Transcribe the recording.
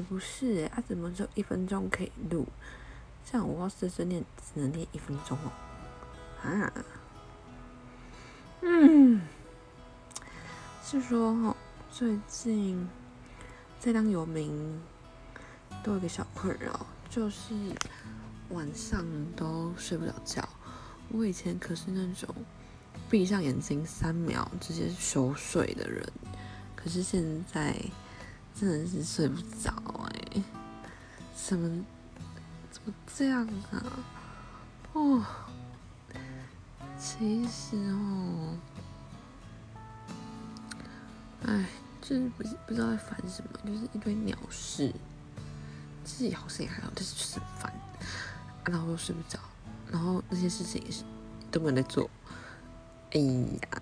不是哎，啊怎么就一分钟可以录？这样我要碎碎念只能念一分钟哦。啊，嗯，是说哈，最近这档有名都有个小困扰，就是晚上都睡不了觉。我以前可是那种闭上眼睛三秒直接熟睡的人，可是现在真的是睡不着哎，怎么怎么这样啊？哦。其实哦，哎，就是不不知道在烦什么，就是一堆鸟事。自己好像也还好，但是就是很烦，然后又睡不着，然后那些事情也是都没有在做。哎呀。